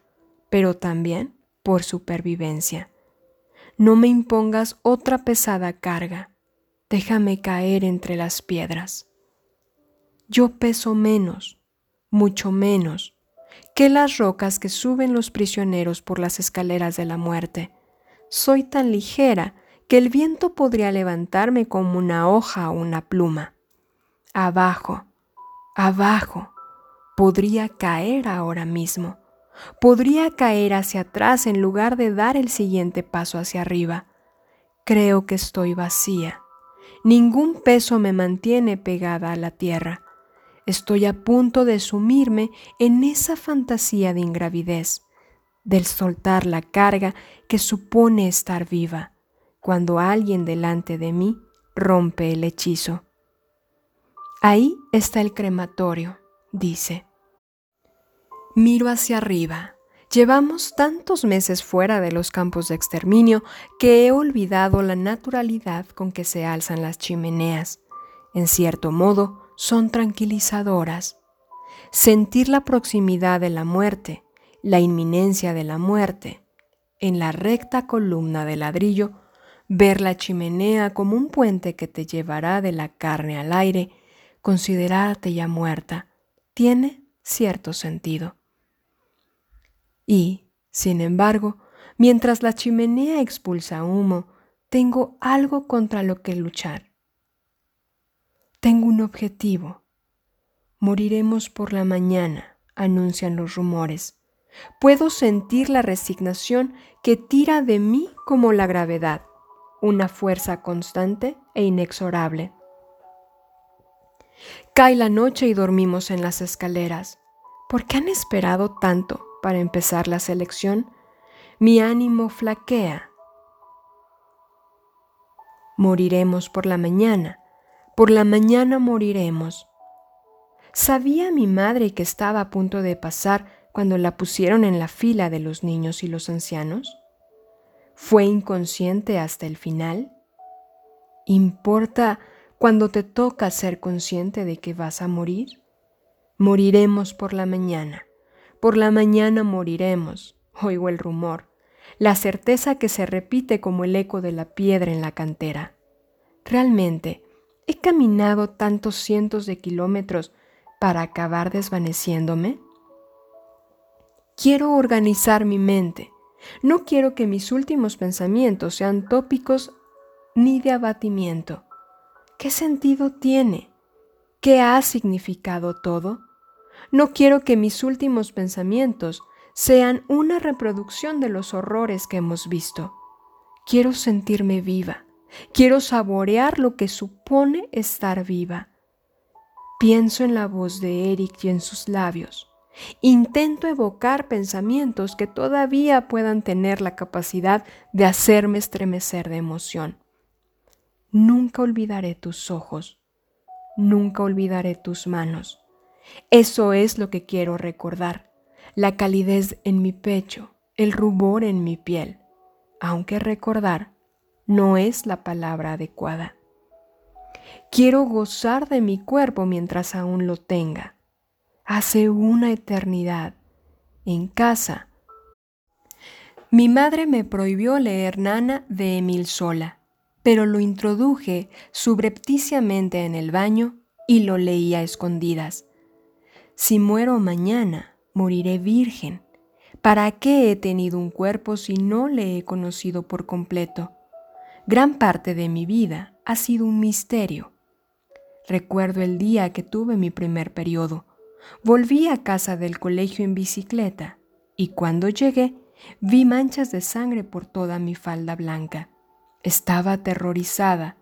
pero también por supervivencia. No me impongas otra pesada carga. Déjame caer entre las piedras. Yo peso menos, mucho menos, que las rocas que suben los prisioneros por las escaleras de la muerte soy tan ligera que el viento podría levantarme como una hoja o una pluma. Abajo, abajo, podría caer ahora mismo. Podría caer hacia atrás en lugar de dar el siguiente paso hacia arriba. Creo que estoy vacía. Ningún peso me mantiene pegada a la tierra. Estoy a punto de sumirme en esa fantasía de ingravidez del soltar la carga que supone estar viva cuando alguien delante de mí rompe el hechizo. Ahí está el crematorio, dice. Miro hacia arriba. Llevamos tantos meses fuera de los campos de exterminio que he olvidado la naturalidad con que se alzan las chimeneas. En cierto modo, son tranquilizadoras. Sentir la proximidad de la muerte, la inminencia de la muerte, en la recta columna de ladrillo, ver la chimenea como un puente que te llevará de la carne al aire, considerarte ya muerta, tiene cierto sentido. Y, sin embargo, mientras la chimenea expulsa humo, tengo algo contra lo que luchar. Tengo un objetivo. Moriremos por la mañana, anuncian los rumores. Puedo sentir la resignación que tira de mí como la gravedad, una fuerza constante e inexorable. Cae la noche y dormimos en las escaleras. ¿Por qué han esperado tanto para empezar la selección? Mi ánimo flaquea. Moriremos por la mañana, por la mañana moriremos. ¿Sabía mi madre que estaba a punto de pasar cuando la pusieron en la fila de los niños y los ancianos? ¿Fue inconsciente hasta el final? ¿Importa cuando te toca ser consciente de que vas a morir? Moriremos por la mañana. Por la mañana moriremos, oigo el rumor, la certeza que se repite como el eco de la piedra en la cantera. Realmente, he caminado tantos cientos de kilómetros para acabar desvaneciéndome. Quiero organizar mi mente. No quiero que mis últimos pensamientos sean tópicos ni de abatimiento. ¿Qué sentido tiene? ¿Qué ha significado todo? No quiero que mis últimos pensamientos sean una reproducción de los horrores que hemos visto. Quiero sentirme viva. Quiero saborear lo que supone estar viva. Pienso en la voz de Eric y en sus labios. Intento evocar pensamientos que todavía puedan tener la capacidad de hacerme estremecer de emoción. Nunca olvidaré tus ojos, nunca olvidaré tus manos. Eso es lo que quiero recordar, la calidez en mi pecho, el rubor en mi piel, aunque recordar no es la palabra adecuada. Quiero gozar de mi cuerpo mientras aún lo tenga. Hace una eternidad, en casa, mi madre me prohibió leer Nana de Emil Sola pero lo introduje subrepticiamente en el baño y lo leí a escondidas. Si muero mañana, moriré virgen. ¿Para qué he tenido un cuerpo si no le he conocido por completo? Gran parte de mi vida ha sido un misterio. Recuerdo el día que tuve mi primer periodo. Volví a casa del colegio en bicicleta y cuando llegué vi manchas de sangre por toda mi falda blanca. Estaba aterrorizada.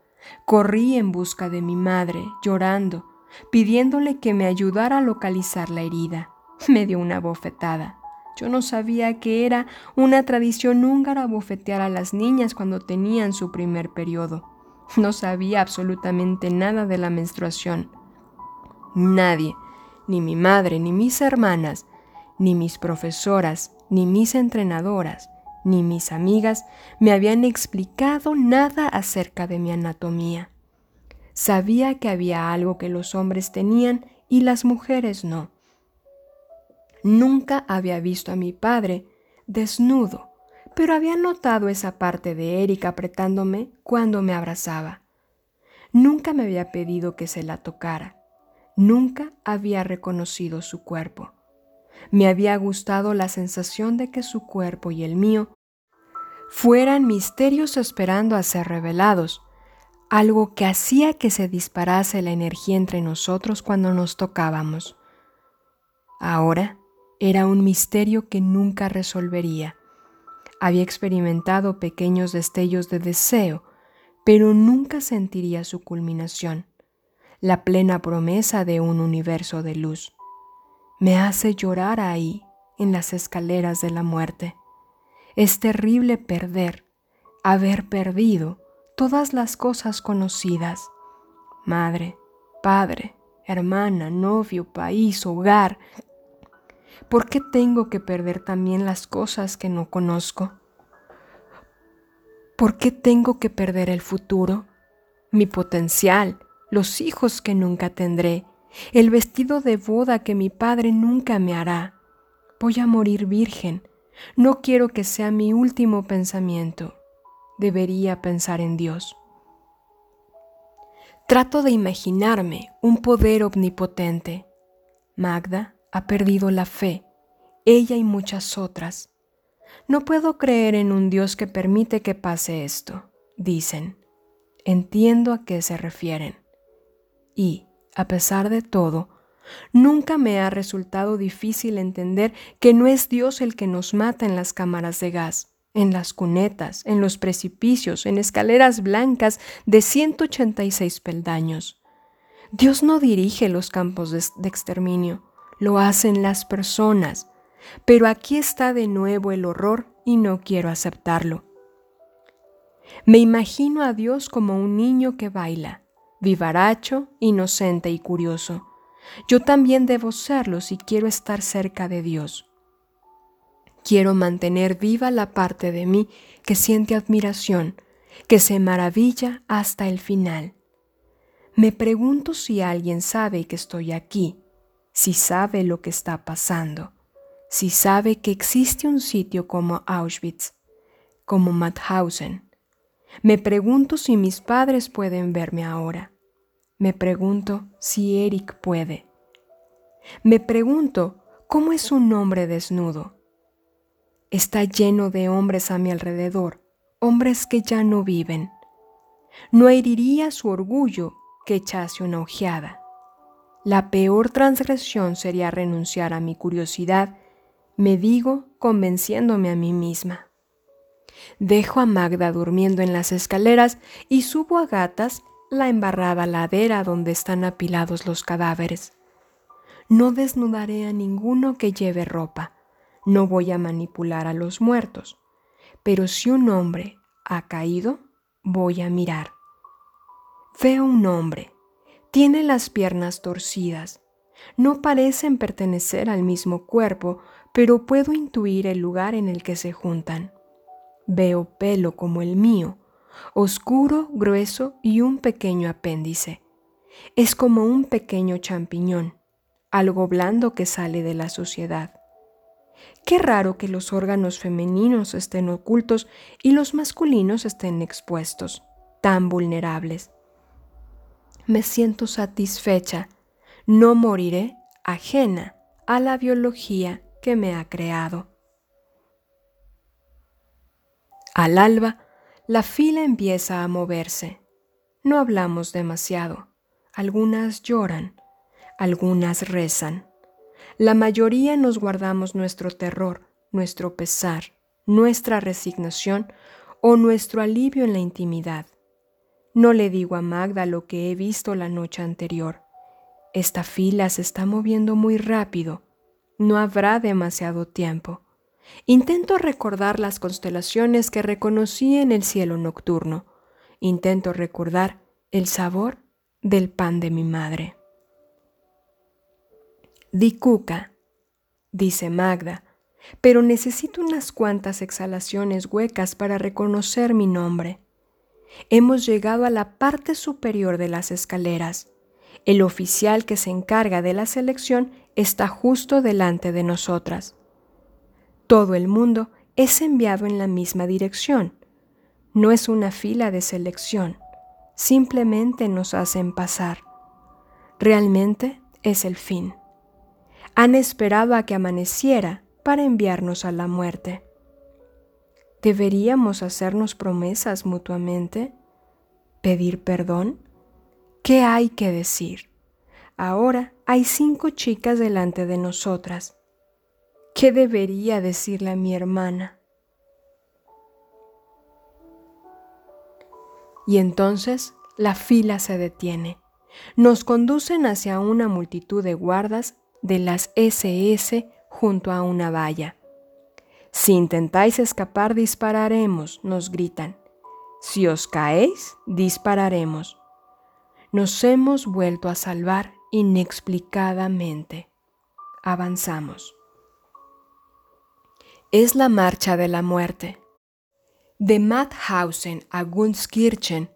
Corrí en busca de mi madre, llorando, pidiéndole que me ayudara a localizar la herida. Me dio una bofetada. Yo no sabía que era una tradición húngara bofetear a las niñas cuando tenían su primer periodo. No sabía absolutamente nada de la menstruación. Nadie, ni mi madre, ni mis hermanas, ni mis profesoras, ni mis entrenadoras, ni mis amigas me habían explicado nada acerca de mi anatomía. Sabía que había algo que los hombres tenían y las mujeres no. Nunca había visto a mi padre desnudo, pero había notado esa parte de Eric apretándome cuando me abrazaba. Nunca me había pedido que se la tocara. Nunca había reconocido su cuerpo. Me había gustado la sensación de que su cuerpo y el mío fueran misterios esperando a ser revelados, algo que hacía que se disparase la energía entre nosotros cuando nos tocábamos. Ahora era un misterio que nunca resolvería. Había experimentado pequeños destellos de deseo, pero nunca sentiría su culminación, la plena promesa de un universo de luz me hace llorar ahí, en las escaleras de la muerte. Es terrible perder, haber perdido todas las cosas conocidas. Madre, padre, hermana, novio, país, hogar. ¿Por qué tengo que perder también las cosas que no conozco? ¿Por qué tengo que perder el futuro, mi potencial, los hijos que nunca tendré, el vestido de boda que mi padre nunca me hará. Voy a morir virgen. No quiero que sea mi último pensamiento. Debería pensar en Dios. Trato de imaginarme un poder omnipotente. Magda ha perdido la fe, ella y muchas otras. No puedo creer en un Dios que permite que pase esto, dicen. Entiendo a qué se refieren. Y, a pesar de todo, nunca me ha resultado difícil entender que no es Dios el que nos mata en las cámaras de gas, en las cunetas, en los precipicios, en escaleras blancas de 186 peldaños. Dios no dirige los campos de, exterminio, lo hacen las personas. Pero aquí está de nuevo el horror y no quiero aceptarlo. Me imagino a Dios como un niño que baila, vivaracho, inocente y curioso. Yo también debo serlo si quiero estar cerca de Dios. Quiero mantener viva la parte de mí que siente admiración, que se maravilla hasta el final. Me pregunto si alguien sabe que estoy aquí, si sabe lo que está pasando, si sabe que existe un sitio como Auschwitz, como Mauthausen. Me pregunto si mis padres pueden verme ahora. Me pregunto si Eric puede. Me pregunto cómo es un hombre desnudo. Está lleno de hombres a mi alrededor, hombres que ya no viven. No heriría su orgullo que echase una ojeada. La peor transgresión sería renunciar a mi curiosidad, me digo convenciéndome a mí misma. Dejo a Magda durmiendo en las escaleras y subo a gatas la embarrada ladera donde están apilados los cadáveres. No desnudaré a ninguno que lleve ropa, no voy a manipular a los muertos, pero si un hombre ha caído, voy a mirar. Veo un hombre. Tiene las piernas torcidas. No parecen pertenecer al mismo cuerpo, pero puedo intuir el lugar en el que se juntan. Veo pelo como el mío, oscuro, grueso y un pequeño apéndice. Es como un pequeño champiñón, algo blando que sale de la suciedad. Qué raro que los órganos femeninos estén ocultos y los masculinos estén expuestos, tan vulnerables me siento satisfecha. No moriré ajena a la biología que me ha creado. Al alba, la fila empieza a moverse. No hablamos demasiado. Algunas lloran, algunas rezan. La mayoría nos guardamos nuestro terror, nuestro pesar, nuestra resignación o nuestro alivio en la intimidad. No le digo a Magda lo que he visto la noche anterior. Esta fila se está moviendo muy rápido. No habrá demasiado tiempo. Intento recordar las constelaciones que reconocí en el cielo nocturno. Intento recordar el sabor del pan de mi madre. Di cuca, dice Magda, pero necesito unas cuantas exhalaciones huecas para reconocer mi nombre. Hemos llegado a la parte superior de las escaleras. El oficial que se encarga de la selección está justo delante de nosotras. Todo el mundo es enviado en la misma dirección. No es una fila de selección, simplemente nos hacen pasar. Realmente es el fin. Han esperado a que amaneciera para enviarnos a la muerte. ¿Deberíamos hacernos promesas mutuamente? ¿Pedir perdón? ¿Qué hay que decir? Ahora hay cinco chicas delante de nosotras. ¿Qué debería decirle a mi hermana? Y entonces la fila se detiene. Nos conducen hacia una multitud de guardas de las SS junto a una valla. Si intentáis escapar, dispararemos, nos gritan. Si os caéis, dispararemos. Nos hemos vuelto a salvar inexplicadamente. Avanzamos. Es la marcha de la muerte. De Mauthausen a Gunskirchen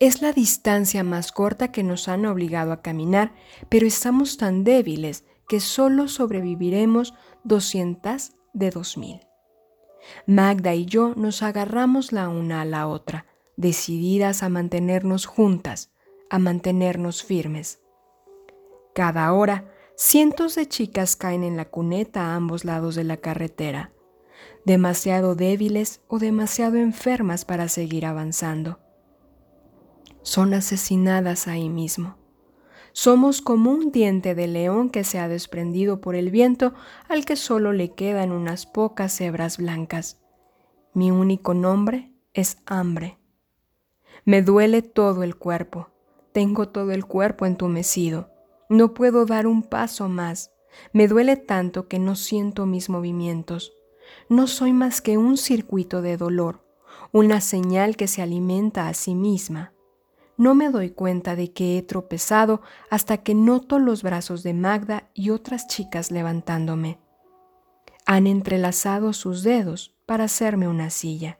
es la distancia más corta que nos han obligado a caminar, pero estamos tan débiles que solo sobreviviremos 200 de 2000. Magda y yo nos agarramos la una a la otra, decididas a mantenernos juntas, a mantenernos firmes. Cada hora, cientos de chicas caen en la cuneta a ambos lados de la carretera, demasiado débiles o demasiado enfermas para seguir avanzando. Son asesinadas ahí mismo. Somos como un diente de león que se ha desprendido por el viento al que solo le quedan unas pocas hebras blancas. Mi único nombre es hambre. Me duele todo el cuerpo. Tengo todo el cuerpo entumecido. No puedo dar un paso más. Me duele tanto que no siento mis movimientos. No soy más que un circuito de dolor, una señal que se alimenta a sí misma. No me doy cuenta de que he tropezado hasta que noto los brazos de Magda y otras chicas levantándome. Han entrelazado sus dedos para hacerme una silla.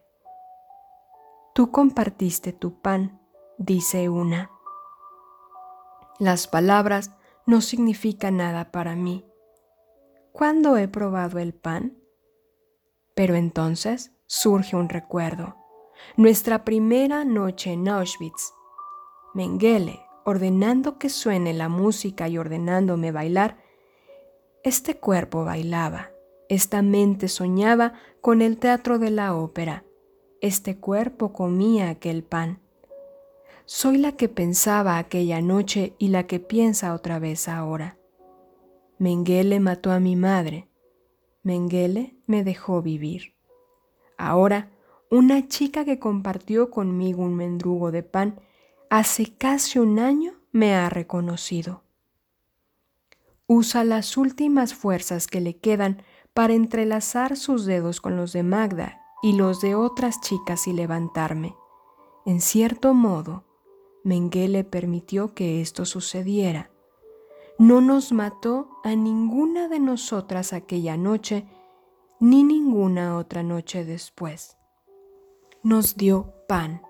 Tú compartiste tu pan, dice una. Las palabras no significan nada para mí. ¿Cuándo he probado el pan? Pero entonces surge un recuerdo. Nuestra primera noche en Auschwitz. Mengele, ordenando que suene la música y ordenándome bailar, este cuerpo bailaba, esta mente soñaba con el teatro de la ópera, este cuerpo comía aquel pan. Soy la que pensaba aquella noche y la que piensa otra vez ahora. Mengele mató a mi madre. Mengele me dejó vivir. Ahora, una chica que compartió conmigo un mendrugo de pan hace casi un año me ha reconocido. Usa las últimas fuerzas que le quedan para entrelazar sus dedos con los de Magda y los de otras chicas y levantarme. En cierto modo, Mengele permitió que esto sucediera no nos mató a ninguna de nosotras aquella noche, ni ninguna otra noche después. Nos dio pan.